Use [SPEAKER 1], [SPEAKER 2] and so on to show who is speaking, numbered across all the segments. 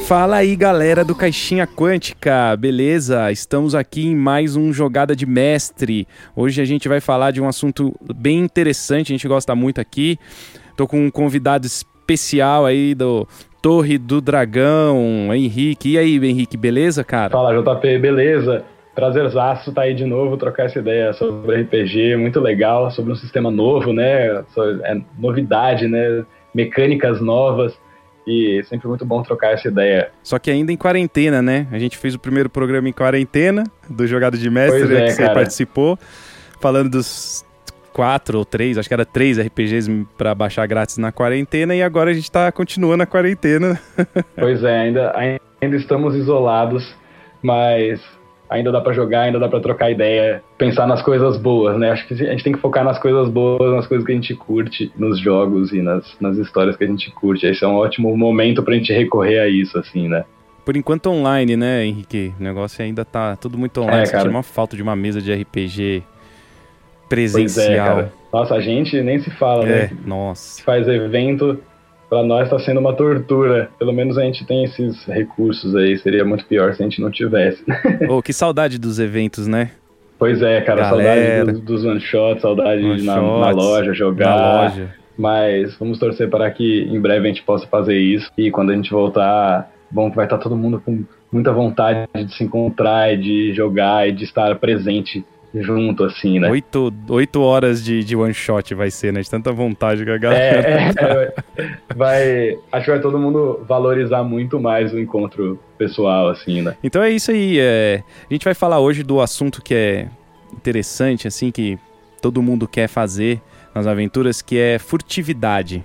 [SPEAKER 1] Fala aí, galera do Caixinha Quântica, beleza? Estamos aqui em mais um Jogada de Mestre. Hoje a gente vai falar de um assunto bem interessante, a gente gosta muito aqui. Tô com um convidado especial aí do Torre do Dragão, Henrique. E aí, Henrique, beleza, cara?
[SPEAKER 2] Fala, JP, beleza? Prazerzaço tá aí de novo, trocar essa ideia sobre RPG, muito legal, sobre um sistema novo, né? É novidade, né? Mecânicas novas e sempre muito bom trocar essa ideia.
[SPEAKER 1] Só que ainda em quarentena, né? A gente fez o primeiro programa em quarentena do Jogado de Mestre,
[SPEAKER 2] né,
[SPEAKER 1] que
[SPEAKER 2] você
[SPEAKER 1] participou, falando dos quatro ou três, acho que era três RPGs para baixar grátis na quarentena e agora a gente tá continuando a quarentena.
[SPEAKER 2] pois é, ainda, ainda estamos isolados, mas ainda dá para jogar, ainda dá para trocar ideia, pensar nas coisas boas, né? Acho que a gente tem que focar nas coisas boas, nas coisas que a gente curte, nos jogos e nas, nas histórias que a gente curte. Esse é um ótimo momento pra gente recorrer a isso, assim, né?
[SPEAKER 1] Por enquanto online, né, Henrique? O negócio ainda tá tudo muito online. É, cara. uma falta de uma mesa de RPG presencial.
[SPEAKER 2] É, Nossa, a gente nem se fala,
[SPEAKER 1] é,
[SPEAKER 2] né?
[SPEAKER 1] Nossa.
[SPEAKER 2] Faz evento, para nós está sendo uma tortura. Pelo menos a gente tem esses recursos aí. Seria muito pior se a gente não tivesse.
[SPEAKER 1] oh, que saudade dos eventos, né?
[SPEAKER 2] Pois é, cara, Galera. saudade dos, dos one shots, saudade one de na, na, loja jogar.
[SPEAKER 1] Na loja.
[SPEAKER 2] Mas vamos torcer para que em breve a gente possa fazer isso. E quando a gente voltar, bom que vai estar todo mundo com muita vontade de se encontrar, e de jogar e de estar presente junto, assim, né?
[SPEAKER 1] Oito, oito horas de, de one shot vai ser, né? De tanta vontade que a galera.
[SPEAKER 2] É, é, vai. Acho que vai todo mundo valorizar muito mais o encontro pessoal, assim, né?
[SPEAKER 1] Então é isso aí. É, a gente vai falar hoje do assunto que é interessante, assim, que todo mundo quer fazer nas aventuras, que é furtividade.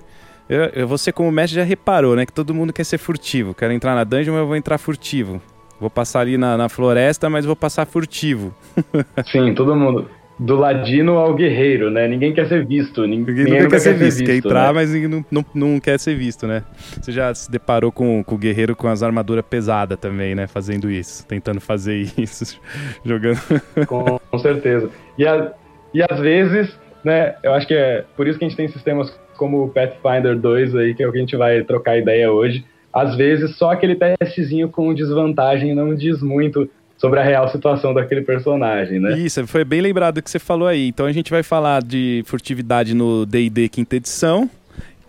[SPEAKER 1] Eu, eu, você, como mestre, já reparou, né? Que todo mundo quer ser furtivo. Quero entrar na dungeon, mas eu vou entrar furtivo. Vou passar ali na, na floresta, mas vou passar furtivo.
[SPEAKER 2] Sim, todo mundo. Do ladino ao guerreiro, né? Ninguém quer ser visto. Ninguém, ninguém
[SPEAKER 1] quer,
[SPEAKER 2] quer
[SPEAKER 1] ser visto.
[SPEAKER 2] Quer
[SPEAKER 1] entrar,
[SPEAKER 2] né?
[SPEAKER 1] mas não, não, não, quer ser visto, né? Você já se deparou com, com o guerreiro com as armaduras pesadas também, né? Fazendo isso. Tentando fazer isso. jogando.
[SPEAKER 2] Com, com certeza. E, a, e às vezes, né? Eu acho que é por isso que a gente tem sistemas como o Pathfinder 2 aí, que é o que a gente vai trocar ideia hoje às vezes só aquele testezinho com desvantagem não diz muito sobre a real situação daquele personagem, né?
[SPEAKER 1] Isso, foi bem lembrado que você falou aí. Então a gente vai falar de furtividade no D&D quinta edição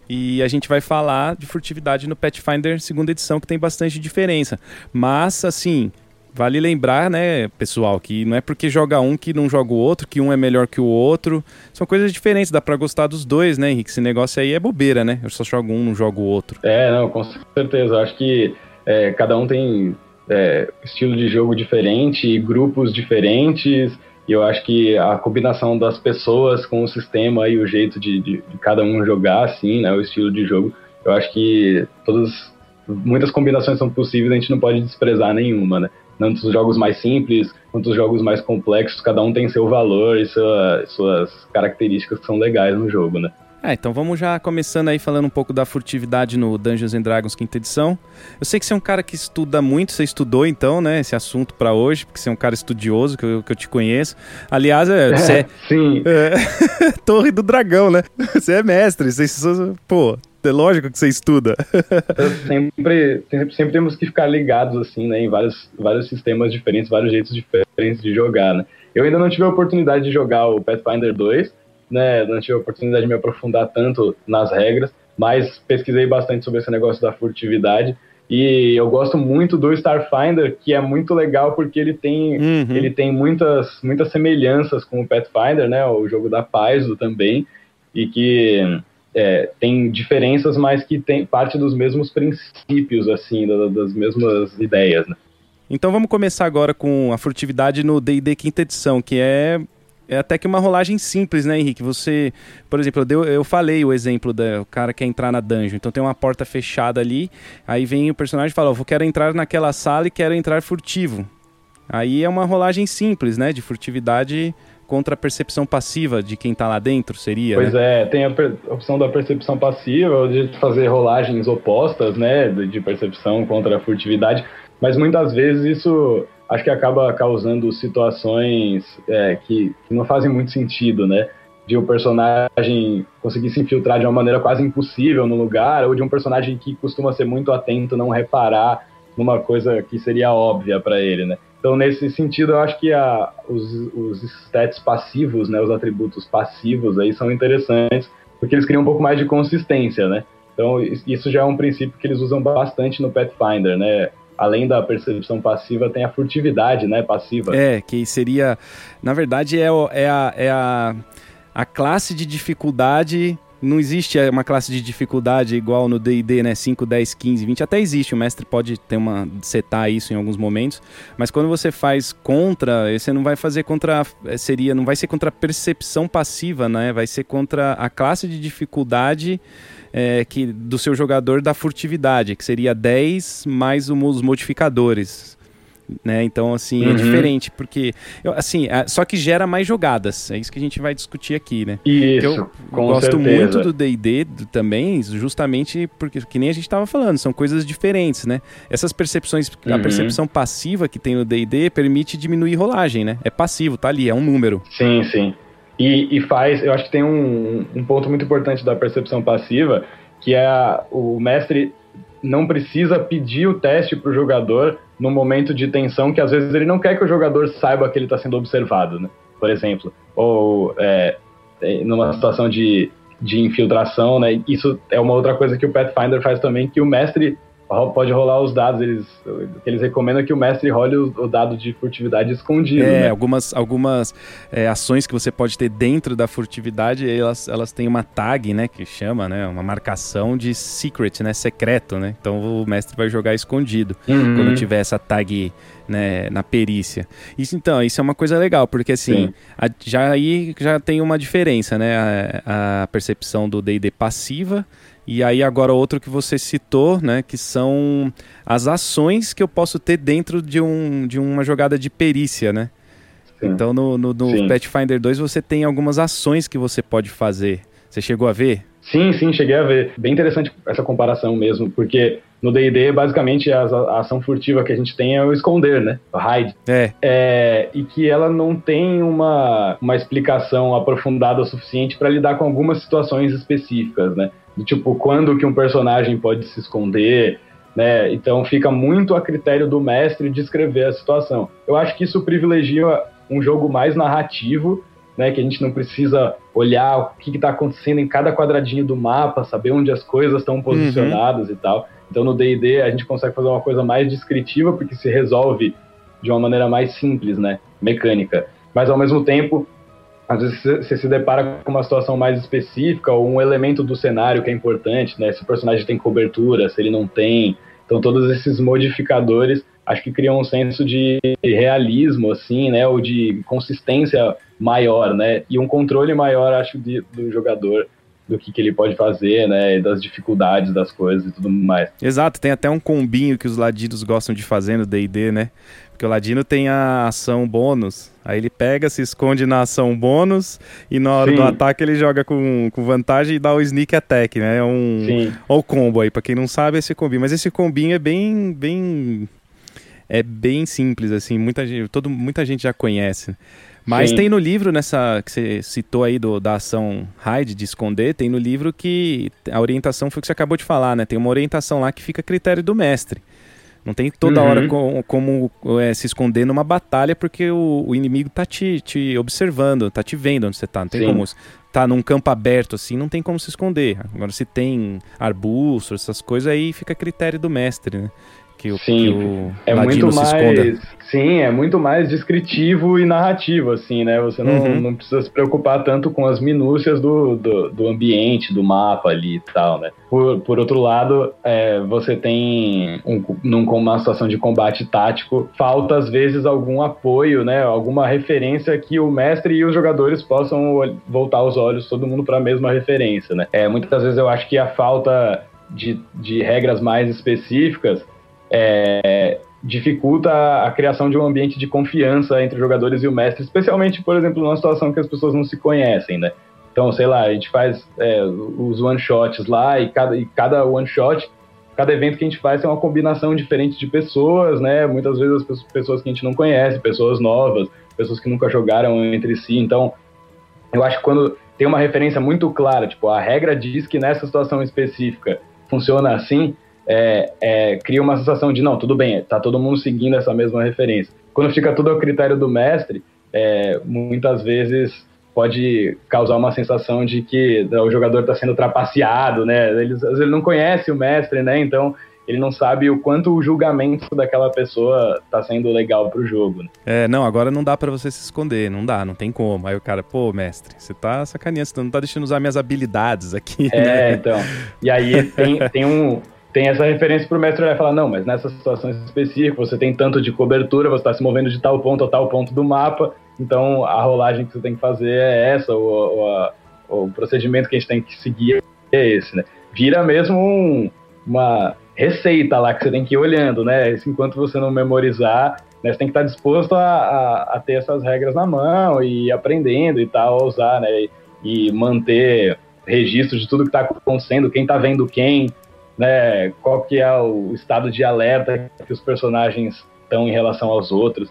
[SPEAKER 1] e a gente vai falar de furtividade no Pathfinder segunda edição, que tem bastante diferença. Mas, assim, Vale lembrar, né, pessoal, que não é porque joga um que não joga o outro, que um é melhor que o outro. São coisas diferentes, dá pra gostar dos dois, né, Henrique? Esse negócio aí é bobeira, né? Eu só jogo um, não jogo o outro.
[SPEAKER 2] É, não, com certeza. Acho que é, cada um tem é, estilo de jogo diferente, grupos diferentes, e eu acho que a combinação das pessoas com o sistema e o jeito de, de, de cada um jogar, assim, né, o estilo de jogo, eu acho que todas muitas combinações são possíveis, a gente não pode desprezar nenhuma, né? Tanto os jogos mais simples quanto os jogos mais complexos, cada um tem seu valor e sua, suas características que são legais no jogo, né?
[SPEAKER 1] É, então vamos já começando aí falando um pouco da furtividade no Dungeons and Dragons quinta edição. Eu sei que você é um cara que estuda muito, você estudou então, né, esse assunto para hoje, porque você é um cara estudioso, que eu, que eu te conheço. Aliás, é, você é...
[SPEAKER 2] Sim.
[SPEAKER 1] É, Torre do Dragão, né? Você é mestre, você, pô, é lógico que você estuda.
[SPEAKER 2] sempre, sempre, sempre, temos que ficar ligados, assim, né, em vários, vários sistemas diferentes, vários jeitos diferentes de jogar, né. Eu ainda não tive a oportunidade de jogar o Pathfinder 2, né, não tive a oportunidade de me aprofundar tanto nas regras, mas pesquisei bastante sobre esse negócio da furtividade. E eu gosto muito do Starfinder, que é muito legal porque ele tem, uhum. ele tem muitas, muitas semelhanças com o Pathfinder, né, o jogo da Paizo também, e que é, tem diferenças, mas que tem parte dos mesmos princípios, assim, das mesmas ideias, né?
[SPEAKER 1] Então vamos começar agora com a furtividade no D&D quinta edição, que é, é até que uma rolagem simples, né, Henrique? Você, por exemplo, eu, eu falei o exemplo do cara quer entrar na dungeon, então tem uma porta fechada ali, aí vem o personagem e fala, oh, eu quero entrar naquela sala e quero entrar furtivo. Aí é uma rolagem simples, né, de furtividade contra a percepção passiva de quem está lá dentro, seria?
[SPEAKER 2] Pois
[SPEAKER 1] né?
[SPEAKER 2] é, tem a opção da percepção passiva, de fazer rolagens opostas, né, de percepção contra a furtividade, mas muitas vezes isso acho que acaba causando situações é, que, que não fazem muito sentido, né? de um personagem conseguir se infiltrar de uma maneira quase impossível no lugar, ou de um personagem que costuma ser muito atento, não reparar numa coisa que seria óbvia para ele, né? Então, nesse sentido, eu acho que a, os, os stats passivos, né, os atributos passivos aí são interessantes, porque eles criam um pouco mais de consistência, né? Então, isso já é um princípio que eles usam bastante no Pathfinder, né? Além da percepção passiva, tem a furtividade, né, passiva.
[SPEAKER 1] É, que seria, na verdade, é, é, a, é a, a classe de dificuldade não existe uma classe de dificuldade igual no D&D, né? 5, 10, 15, 20. Até existe, o mestre pode ter uma setar isso em alguns momentos, mas quando você faz contra, você não vai fazer contra eh, seria, não vai ser contra a percepção passiva, né? Vai ser contra a classe de dificuldade é, que do seu jogador da furtividade, que seria 10 mais os modificadores né? Então, assim, é uhum. é diferente, porque, assim, é, só que gera mais jogadas, é isso que a gente vai discutir aqui, né?
[SPEAKER 2] Isso,
[SPEAKER 1] eu
[SPEAKER 2] gosto
[SPEAKER 1] certeza. muito do D&D também, justamente porque, que nem a gente estava falando, são coisas diferentes, né? Essas percepções, uhum. a percepção passiva que tem no D&D permite diminuir rolagem, né? É passivo, tá ali, é um número.
[SPEAKER 2] Sim, sim. E, e faz, eu acho que tem um, um ponto muito importante da percepção passiva, que é a, o mestre não precisa pedir o teste para o jogador no momento de tensão que às vezes ele não quer que o jogador saiba que ele está sendo observado, né? Por exemplo, ou é, é, numa situação de, de infiltração, né? Isso é uma outra coisa que o Pathfinder faz também, que o mestre pode rolar os dados. Eles, eles recomendam que o mestre role o, o dado de furtividade escondido.
[SPEAKER 1] É,
[SPEAKER 2] né?
[SPEAKER 1] algumas, algumas é, ações que você pode ter dentro da furtividade, elas, elas têm uma tag, né? Que chama, né? Uma marcação de secret, né? Secreto, né? Então o mestre vai jogar escondido
[SPEAKER 2] uhum.
[SPEAKER 1] quando tiver essa tag né, na perícia. Isso então, isso é uma coisa legal, porque assim, a, já aí já tem uma diferença, né? A, a percepção do D&D passiva e aí agora outro que você citou, né, que são as ações que eu posso ter dentro de, um, de uma jogada de perícia, né? Sim. Então no, no, no Pathfinder 2 você tem algumas ações que você pode fazer. Você chegou a ver?
[SPEAKER 2] Sim, sim, cheguei a ver. Bem interessante essa comparação mesmo, porque no D&D, basicamente, a, a, ação furtiva que a gente tem é o esconder, né? O hide.
[SPEAKER 1] É.
[SPEAKER 2] é e que ela não tem uma, uma explicação aprofundada o suficiente para lidar com algumas situações específicas, né? Tipo, quando que um personagem pode se esconder, né? Então fica muito a critério do mestre descrever a situação. Eu acho que isso privilegia um jogo mais narrativo, né? Que a gente não precisa olhar o que está acontecendo em cada quadradinho do mapa, saber onde as coisas estão posicionadas uhum. e tal. Então no D&D a gente consegue fazer uma coisa mais descritiva porque se resolve de uma maneira mais simples, né? Mecânica. Mas ao mesmo tempo às vezes você se depara com uma situação mais específica ou um elemento do cenário que é importante, né? Se o personagem tem cobertura, se ele não tem. Então todos esses modificadores acho que criam um senso de realismo, assim, né? Ou de consistência maior, né? E um controle maior, acho, de, do jogador do que, que ele pode fazer, né? Das dificuldades das coisas e tudo mais.
[SPEAKER 1] Exato, tem até um combinho que os ladinos gostam de fazer no D&D, né? Porque o ladino tem a ação bônus. Aí ele pega, se esconde na ação bônus e na hora Sim. do ataque ele joga com, com vantagem e dá o sneak attack, né? É um. Sim. O combo aí, pra quem não sabe, esse combinho. Mas esse combinho é bem. bem é bem simples, assim. Muita gente, todo, muita gente já conhece. Mas Sim. tem no livro, nessa que você citou aí do, da ação hide, de esconder, tem no livro que a orientação foi o que você acabou de falar, né? Tem uma orientação lá que fica a critério do mestre. Não tem toda uhum. hora com, como é, se esconder numa batalha porque o, o, inimigo tá te, te observando, tá te vendo onde você tá. Não tem Sim. como tá num campo aberto assim, não tem como se esconder. Agora se tem arbusto, essas coisas aí fica a critério do mestre, né? Que o,
[SPEAKER 2] sim,
[SPEAKER 1] que o
[SPEAKER 2] é muito mais, esconda. Sim, é muito mais descritivo e narrativo, assim, né? Você não, uhum. não precisa se preocupar tanto com as minúcias do, do, do, ambiente, do mapa ali e tal, né? Por, por outro lado, é, você tem, um, numa situação de combate tático, falta às vezes algum apoio, né? Alguma referência que o mestre e os jogadores possam voltar os olhos, todo mundo para a mesma referência, né? É, muitas vezes eu acho que a falta de, de regras mais específicas é, dificulta a criação de um ambiente de confiança entre os jogadores e o mestre, especialmente, por exemplo, numa situação que as pessoas não se conhecem, né? Então, sei lá, a gente faz é, os one-shots lá e cada, e cada one-shot, cada evento que a gente faz é uma combinação diferente de pessoas, né? Muitas vezes as pessoas que a gente não conhece, pessoas novas, pessoas que nunca jogaram entre si. Então, eu acho que quando tem uma referência muito clara, tipo, a regra diz que nessa situação específica funciona assim, é, é, cria uma sensação de, não, tudo bem, tá todo mundo seguindo essa mesma referência. Quando fica tudo ao critério do mestre, é, muitas vezes pode causar uma sensação de que né, o jogador está sendo trapaceado, né? Ele, às vezes ele não conhece o mestre, né? Então ele não sabe o quanto o julgamento daquela pessoa tá sendo legal pro jogo. Né?
[SPEAKER 1] É, não, agora não dá para você se esconder, não dá, não tem como. Aí o cara, pô, mestre, você tá sacaneando, você não tá deixando usar minhas habilidades aqui.
[SPEAKER 2] É, né? então. E aí tem, tem um. Tem essa referência pro mestre olhar e falar, não, mas nessas situações específicas, você tem tanto de cobertura, você está se movendo de tal ponto a tal ponto do mapa, então a rolagem que você tem que fazer é essa, ou, ou a, o procedimento que a gente tem que seguir é esse, né? Vira mesmo um, uma receita lá que você tem que ir olhando, né? Isso, enquanto você não memorizar, né, você tem que estar disposto a, a, a, ter essas regras na mão e aprendendo e tal, a usar, né? E, e manter registro de tudo que está acontecendo, quem está vendo quem, né? Qual que é o estado de alerta que os personagens estão em relação aos outros.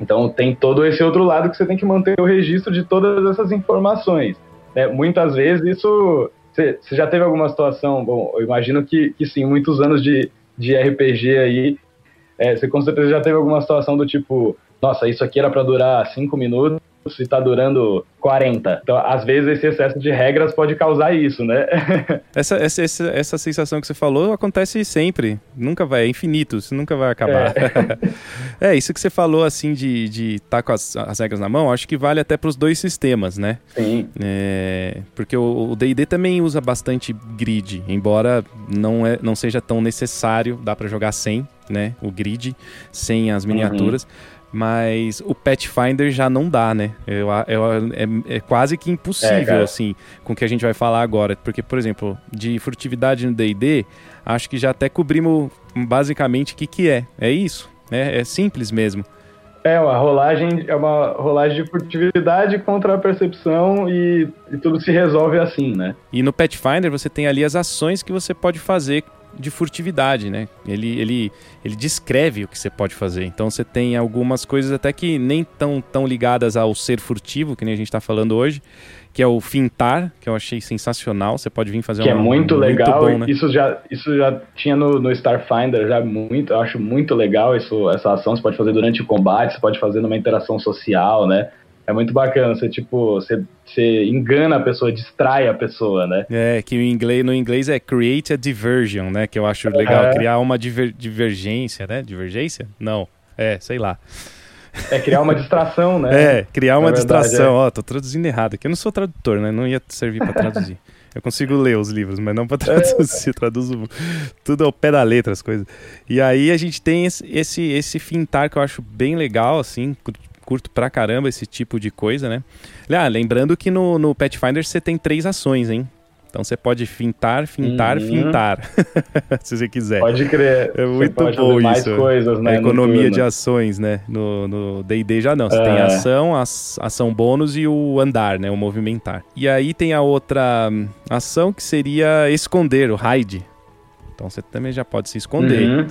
[SPEAKER 2] Então tem todo esse outro lado que você tem que manter o registro de todas essas informações. Né? Muitas vezes isso você, já teve alguma situação? Bom, eu imagino que, que sim, muitos anos de, de RPG aí, é, você com certeza já teve alguma situação do tipo, nossa, isso aqui era para durar cinco minutos e tá durando 40. Então, às vezes, esse excesso de regras pode causar isso, né?
[SPEAKER 1] essa, essa, essa, essa, sensação que você falou acontece sempre. Nunca vai, é infinito, isso nunca vai acabar. É, é isso que você falou, assim, de estar de tá com as, as regras na mão, acho que vale até para os dois sistemas, né?
[SPEAKER 2] Sim.
[SPEAKER 1] É, porque o DD também usa bastante grid, embora não, é, não seja tão necessário, dá para jogar sem, né? O grid, sem as miniaturas. Uhum. Mas o Pathfinder já não dá, né? Eu, eu, é, é, quase que impossível, é, assim, com o que a gente vai falar agora. Porque, por exemplo, de furtividade no DD, acho que já até cobrimos basicamente o que, que é. É isso, né? É simples mesmo.
[SPEAKER 2] É, uma rolagem, é uma rolagem de furtividade contra a percepção e, e tudo se resolve assim, né?
[SPEAKER 1] E no Pathfinder você tem ali as ações que você pode fazer de furtividade, né? Ele, ele, ele descreve o que você pode fazer. Então você tem algumas coisas até que nem tão, tão ligadas ao ser furtivo, que nem a gente está falando hoje, que é o fintar, que eu achei sensacional. Você pode vir fazer
[SPEAKER 2] que
[SPEAKER 1] um,
[SPEAKER 2] é muito legal. Muito bom, né? Isso já isso já tinha no, no Starfinder já muito. Eu acho muito legal isso essa ação. Você pode fazer durante o combate, você pode fazer numa interação social, né? É muito bacana, você tipo, você, você engana a pessoa, distrai a pessoa, né?
[SPEAKER 1] É, que inglês, no inglês é create a diversion, né? Que eu acho legal, é. criar uma diver, divergência, né? Divergência? Não, é, sei lá.
[SPEAKER 2] É criar uma distração, né?
[SPEAKER 1] É, criar uma distração. É. Ó, oh, tô traduzindo errado aqui. Eu não sou tradutor, né? Não ia servir para traduzir. Eu consigo ler os livros, mas não para traduzir. É. Traduzo tudo ao pé da letra as coisas. E aí a gente tem esse, esse, esse fintar que eu acho bem legal, assim, curto pra caramba esse tipo de coisa, né? Ah, lembrando que no, no Pathfinder você tem três ações, hein? Então você pode fintar, fintar, uhum. fintar. se você quiser.
[SPEAKER 2] Pode crer.
[SPEAKER 1] É muito bom
[SPEAKER 2] isso. Coisas, né,
[SPEAKER 1] a economia de ações, né? No DD já não. Você é. tem ação, ação bônus e o andar, né? O movimentar. E aí tem a outra hum, ação que seria esconder, o hide. Então você também já pode se esconder. Uhum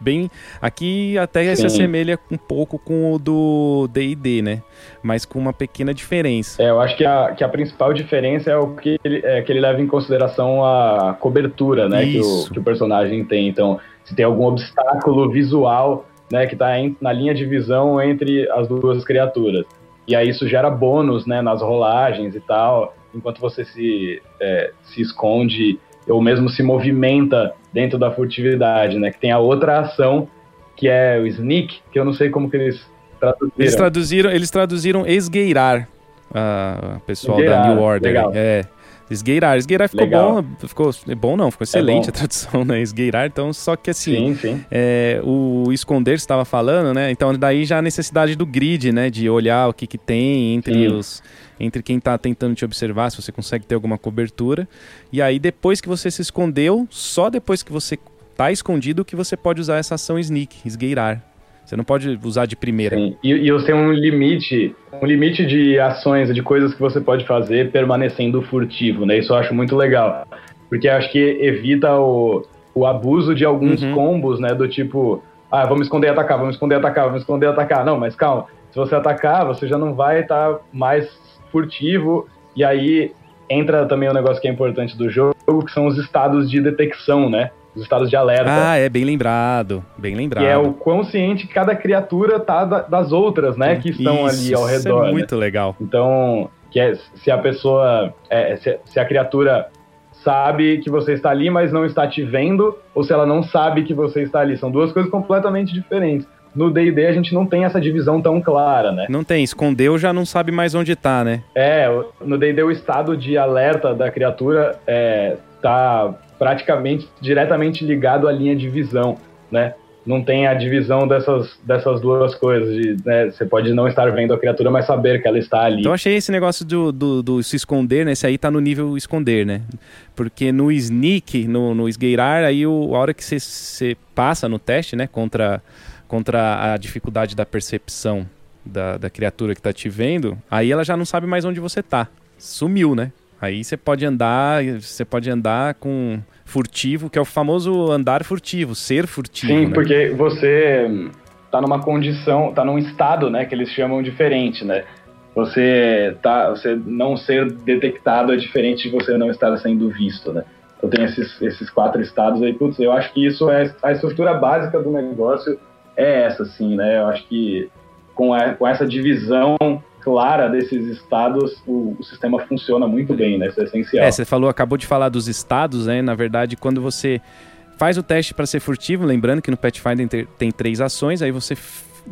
[SPEAKER 1] bem. Aqui até Sim. se assemelha um pouco com o do DD, né? Mas com uma pequena diferença.
[SPEAKER 2] É, eu acho que a, que a principal diferença é o que ele, é, que ele leva em consideração a cobertura, né? Que o, que o personagem tem. Então, se tem algum obstáculo visual, né? Que está na linha de visão entre as duas criaturas. E aí isso gera bônus, né? Nas rolagens e tal. Enquanto você se, é, se esconde ou mesmo se movimenta dentro da furtividade, né? Que tem a outra ação que é o sneak, que eu não sei como que eles traduziram.
[SPEAKER 1] Eles traduziram, eles traduziram esgueirar, a pessoal esgueirar, da New Order. Legal. É. Esgueirar. Esgueirar ficou Legal. bom. Ficou bom, não, ficou excelente é a tradução, né? Esgueirar. Então, só que assim, sim, sim. É, o esconder estava falando, né? Então, daí já a necessidade do grid, né? De olhar o que, que tem entre sim. os entre quem está tentando te observar, se você consegue ter alguma cobertura. E aí, depois que você se escondeu, só depois que você está escondido que você pode usar essa ação sneak, esgueirar. Você não pode usar de primeira.
[SPEAKER 2] Sim. E, e você tem um limite, um limite de ações, de coisas que você pode fazer permanecendo furtivo, né? Isso eu acho muito legal. Porque acho que evita o, o abuso de alguns uhum. combos, né? Do tipo, ah, vamos esconder e atacar, vamos esconder e atacar, vamos esconder e atacar. Não, mas calma. Se você atacar, você já não vai estar tá mais furtivo, e aí entra também um negócio que é importante do jogo, que são os estados de detecção, né? Os estados de alerta.
[SPEAKER 1] Ah, é bem lembrado, bem lembrado.
[SPEAKER 2] Que é o quão ciente cada criatura tá das outras, né, que estão
[SPEAKER 1] Isso,
[SPEAKER 2] ali ao redor.
[SPEAKER 1] Isso é
[SPEAKER 2] né?
[SPEAKER 1] muito legal.
[SPEAKER 2] Então, que é, se a pessoa, é, se, se a criatura sabe que você está ali, mas não está te vendo, ou se ela não sabe que você está ali. São duas coisas completamente diferentes. No D&D a gente não tem essa divisão tão clara, né?
[SPEAKER 1] Não tem, escondeu já não sabe mais onde tá, né?
[SPEAKER 2] É, no D&D o estado de alerta da criatura é, tá praticamente diretamente ligado à linha de visão, né? Não tem a divisão dessas, dessas duas coisas. De, né, você pode não estar vendo a criatura, mas saber que ela está ali.
[SPEAKER 1] Então achei esse negócio do, do, do, se esconder, né? Esse aí tá no nível esconder, né? Porque no sneak, no, no esgueirar, aí o, a hora que você, você passa no teste, né? Contra, contra a dificuldade da percepção da, da criatura que tá te vendo, aí ela já não sabe mais onde você tá. Sumiu, né? Aí você pode andar, você pode andar com furtivo, que é o famoso andar furtivo, ser furtivo.
[SPEAKER 2] Sim,
[SPEAKER 1] né?
[SPEAKER 2] porque você tá numa condição, tá num estado, né, que eles chamam diferente, né? Você tá, você não ser detectado é diferente de você não estar sendo visto, né? Então tem esses, esses quatro estados aí, putz, eu acho que isso é a estrutura básica do negócio é essa, assim, né? Eu acho que com, a, com essa divisão clara desses estados, o, o, sistema funciona muito bem, né? Isso é essencial.
[SPEAKER 1] É, você falou, acabou de falar dos estados, né? Na verdade, quando você faz o teste para ser furtivo, lembrando que no Pathfinder tem, três ações, aí você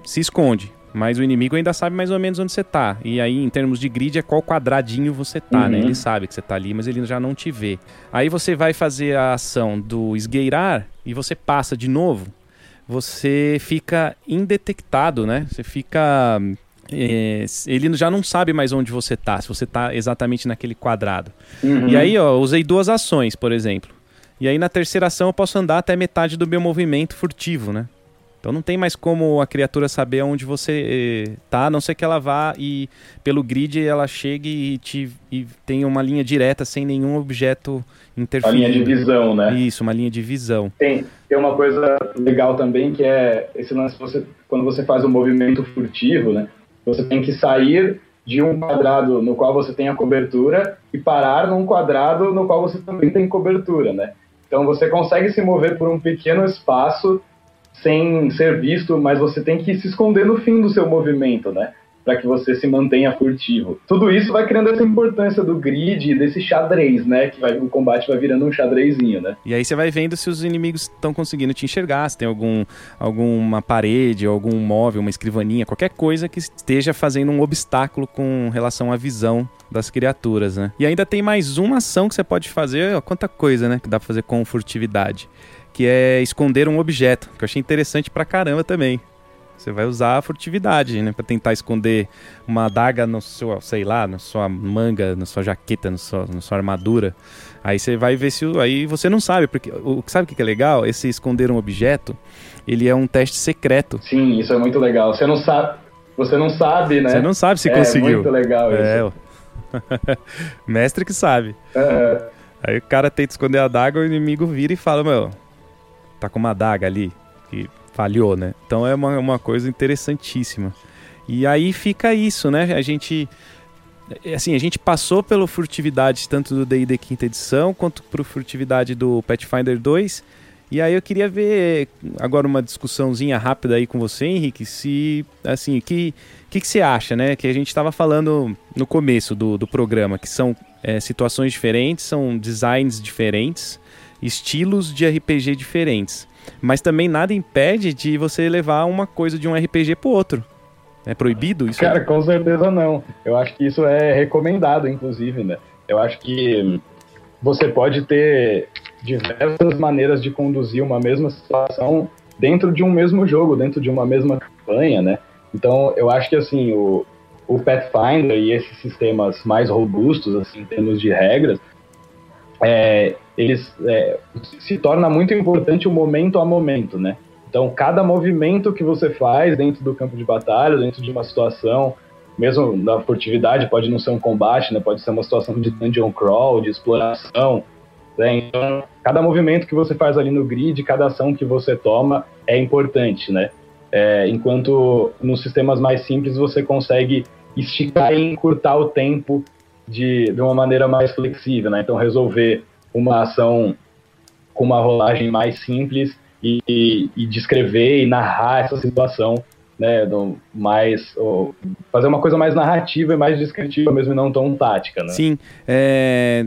[SPEAKER 1] se esconde. Mas o inimigo ainda sabe mais ou menos onde você tá. E aí, em termos de grid, é qual quadradinho você tá, uhum. né? Ele sabe que você tá ali, mas ele já não te vê. Aí você vai fazer a ação do esgueirar e você passa de novo. Você fica indetectado, né? Você fica é, ele já não sabe mais onde você está, se você está exatamente naquele quadrado. Uhum. E aí, ó, usei duas ações, por exemplo. E aí na terceira ação eu posso andar até metade do meu movimento furtivo, né? Então não tem mais como a criatura saber onde você está, a não ser que ela vá e pelo grid ela chegue e, te, e tenha uma linha direta sem nenhum objeto interferindo.
[SPEAKER 2] Uma linha de visão, né?
[SPEAKER 1] Isso, uma linha de visão.
[SPEAKER 2] Tem, tem uma coisa legal também que é esse lance você, quando você faz um movimento furtivo, né? Você tem que sair de um quadrado no qual você tem a cobertura e parar num quadrado no qual você também tem cobertura, né? Então você consegue se mover por um pequeno espaço sem ser visto, mas você tem que se esconder no fim do seu movimento, né? Para que você se mantenha furtivo. Tudo isso vai criando essa importância do grid, desse xadrez, né? Que vai, o combate vai virando um xadrezinho, né?
[SPEAKER 1] E aí você vai vendo se os inimigos estão conseguindo te enxergar, se tem algum, alguma parede, algum móvel, uma escrivaninha, qualquer coisa que esteja fazendo um obstáculo com relação à visão das criaturas, né? E ainda tem mais uma ação que você pode fazer, ó, quanta coisa, né? Que dá pra fazer com furtividade. Que é esconder um objeto, que eu achei interessante pra caramba também. Você vai usar a furtividade, né? Pra tentar esconder uma adaga no seu, sei lá, na sua manga, na sua jaqueta, na sua, na sua armadura. Aí você vai ver se. Aí você não sabe, porque. O, sabe o que é legal? Esse esconder um objeto, ele é um teste secreto.
[SPEAKER 2] Sim, isso é muito legal. Você não sabe. Você não sabe, né?
[SPEAKER 1] Você não sabe se
[SPEAKER 2] é,
[SPEAKER 1] conseguiu. É
[SPEAKER 2] muito legal isso.
[SPEAKER 1] É, Mestre que sabe.
[SPEAKER 2] É.
[SPEAKER 1] Aí o cara tenta esconder a adaga, o inimigo vira e fala, meu, tá com uma adaga ali. Falhou, né? Então é uma, uma coisa interessantíssima. E aí fica isso, né? A gente assim, a gente passou pelo furtividade tanto do D&D quinta edição quanto pro furtividade do Pathfinder 2. E aí eu queria ver agora uma discussãozinha rápida aí com você, Henrique, se assim, que que, que você acha, né? Que a gente estava falando no começo do, do programa, que são é, situações diferentes, são designs diferentes, estilos de RPG diferentes. Mas também nada impede de você levar uma coisa de um RPG pro outro. É proibido isso?
[SPEAKER 2] Cara, com certeza não. Eu acho que isso é recomendado, inclusive, né? Eu acho que você pode ter diversas maneiras de conduzir uma mesma situação dentro de um mesmo jogo, dentro de uma mesma campanha, né? Então, eu acho que, assim, o, o Pathfinder e esses sistemas mais robustos, assim, em termos de regras, é, eles é, se torna muito importante o momento a momento, né? Então, cada movimento que você faz dentro do campo de batalha, dentro de uma situação, mesmo na furtividade, pode não ser um combate, né? Pode ser uma situação de dungeon crawl, de exploração. Né? Então, cada movimento que você faz ali no grid, cada ação que você toma é importante, né? É, enquanto nos sistemas mais simples você consegue esticar e encurtar o tempo de, de uma maneira mais flexível, né? Então resolver uma ação com uma rolagem mais simples e, e, descrever e narrar essa situação né, do, mais fazer uma coisa mais narrativa e mais descritiva mesmo e não tão tática, né?
[SPEAKER 1] Sim, é,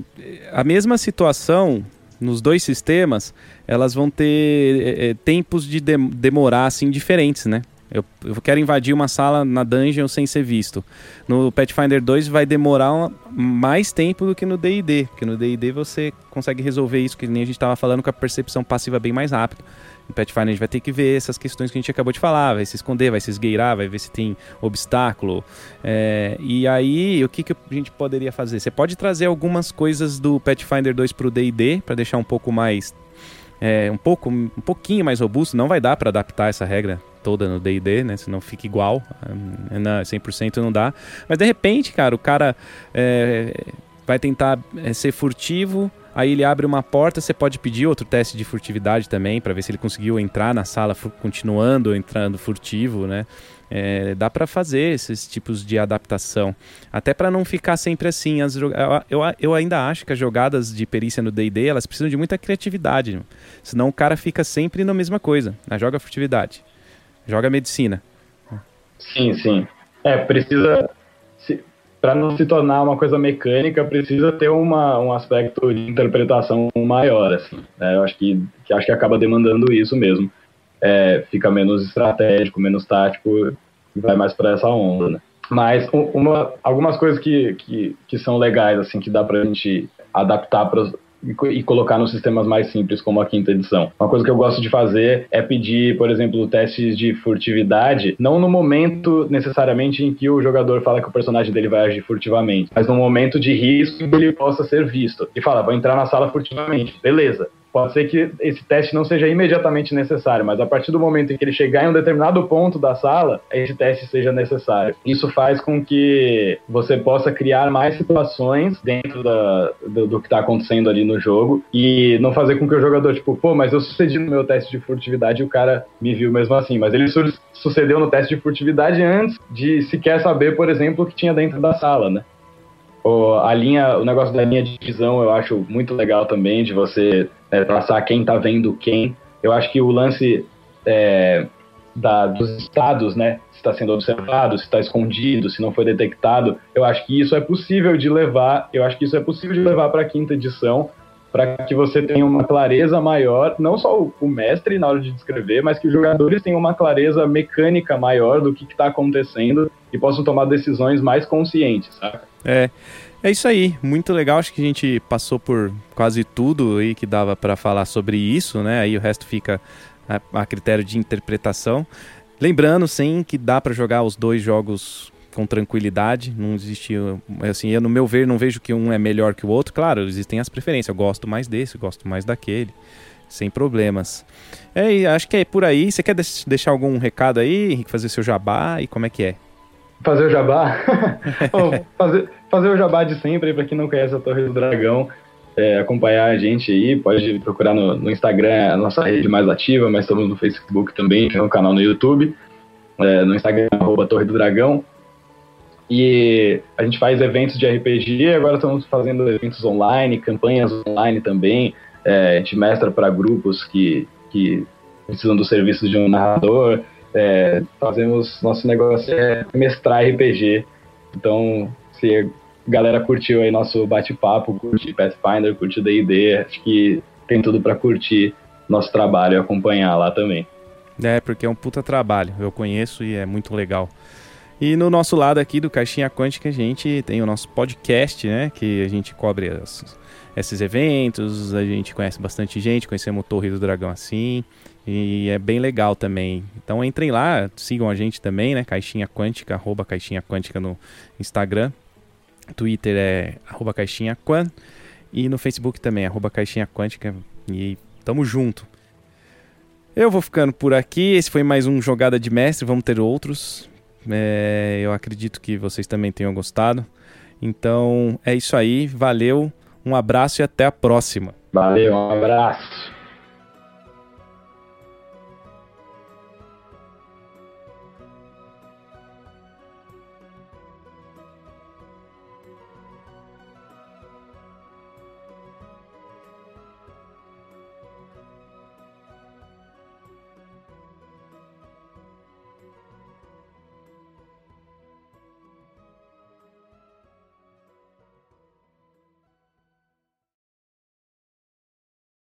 [SPEAKER 1] a mesma situação nos dois sistemas, elas vão ter é, é tempos de, de demorar assim diferentes, né? Eu, eu, quero invadir uma sala na dungeon sem ser visto. No Pathfinder 2 vai demorar uma, mais tempo do que no D&D, porque no D&D você consegue resolver isso, que nem a gente estava falando, com a percepção passiva bem mais rápido. No Pathfinder a gente vai ter que ver essas questões que a gente acabou de falar, vai se esconder, vai se esgueirar, vai ver se tem obstáculo. É, e aí, o que, que a gente poderia fazer? Você pode trazer algumas coisas do Pathfinder 2 para o D&D, para deixar um pouco mais... É, um pouco, um pouquinho mais robusto, não vai dar para adaptar essa regra toda no D&D, né? Senão fica igual, 100% não dá. Mas de repente, cara, o cara é, vai tentar é, ser furtivo, Aí ele abre uma porta, você pode pedir outro teste de furtividade também, para ver se ele conseguiu entrar na sala continuando entrando furtivo, né? É, dá para fazer esses tipos de adaptação. Até para não ficar sempre assim. As, eu, eu, ainda acho que as jogadas de perícia no DD elas precisam de muita criatividade. Senão o cara fica sempre na mesma coisa. Né? Joga furtividade, joga medicina.
[SPEAKER 2] Sim, sim. É, precisa para não se tornar uma coisa mecânica, precisa ter uma, um aspecto de interpretação maior, assim. Né? Eu acho que, que, acho que acaba demandando isso mesmo. É, fica menos estratégico, menos tático, vai mais para essa onda, né? Mas uma, algumas coisas que, que, que são legais, assim, que dá para a gente adaptar para e colocar nos sistemas mais simples, como a quinta edição. Uma coisa que eu gosto de fazer é pedir, por exemplo, testes de furtividade, não no momento necessariamente em que o jogador fala que o personagem dele vai agir furtivamente, mas no momento de risco que ele possa ser visto. E fala, vou entrar na sala furtivamente. Beleza. Pode ser que esse teste não seja imediatamente necessário, mas a partir do momento em que ele chegar em um determinado ponto da sala, esse teste seja necessário. Isso faz com que você possa criar mais situações dentro da, do, do que está acontecendo ali no jogo e não fazer com que o jogador, tipo, pô, mas eu sucedi no meu teste de furtividade e o cara me viu mesmo assim. Mas ele su sucedeu no teste de furtividade antes de sequer saber, por exemplo, o que tinha dentro da sala, né? O, a linha, o negócio da linha de visão eu acho muito legal também, de você é, traçar quem está vendo quem. Eu acho que o lance é, da, dos estados, né? Se está sendo observado, se está escondido, se não foi detectado, eu acho que isso é possível de levar, eu acho que isso é possível de levar para a quinta edição, para que você tenha uma clareza maior, não só o, mestre na hora de descrever, mas que os jogadores tenham uma clareza mecânica maior do que está acontecendo e possam tomar decisões mais conscientes, sabe?
[SPEAKER 1] É. É isso aí, muito legal. Acho que a gente passou por quase tudo aí que dava para falar sobre isso, né? Aí o resto fica a, a critério de interpretação. Lembrando, sim, que dá para jogar os dois jogos com tranquilidade. Não existe, assim, eu no meu ver não vejo que um é melhor que o outro. Claro, existem as preferências. Eu gosto mais desse, gosto mais daquele, sem problemas. É, acho que é por aí. Você quer deixar algum recado aí, Henrique, fazer seu jabá e como é que é?
[SPEAKER 2] Fazer o jabá? oh, fazer, fazer o jabá de sempre, para quem não conhece a Torre do Dragão, é, acompanhar a gente aí, pode procurar no, no, Instagram, a nossa rede mais ativa, mas estamos no Facebook também, tem um canal no YouTube, é, no Instagram, arroba Torre do Dragão. E a gente faz eventos de RPG, agora estamos fazendo eventos online, campanhas online também. É, a gente mestra para grupos que, que precisam do serviço de um narrador. É, fazemos nosso negócio é mestrar RPG. Então, se a galera curtiu aí nosso bate-papo, curte Pathfinder, curte D&D, acho que tem tudo para curtir nosso trabalho e acompanhar lá também.
[SPEAKER 1] É, porque é um puta trabalho, eu conheço e é muito legal. E no nosso lado aqui do Caixinha Quântica, a gente tem o nosso podcast, né? Que a gente cobre as, esses eventos, a gente conhece bastante gente, conhecemos Torre do Dragão assim. E é bem legal também. Então entrem lá, sigam a gente também, né? Caixinha Quântica, arroba Caixinha Quântica no Instagram. Twitter é arroba Caixinha Quan. E no Facebook também, arroba Caixinha Quântica. E tamo junto. Eu vou ficando por aqui. Esse foi mais um Jogada de Mestre. Vamos ter outros. É, eu acredito que vocês também tenham gostado. Então é isso aí. Valeu, um abraço e até a próxima.
[SPEAKER 2] Valeu, um abraço.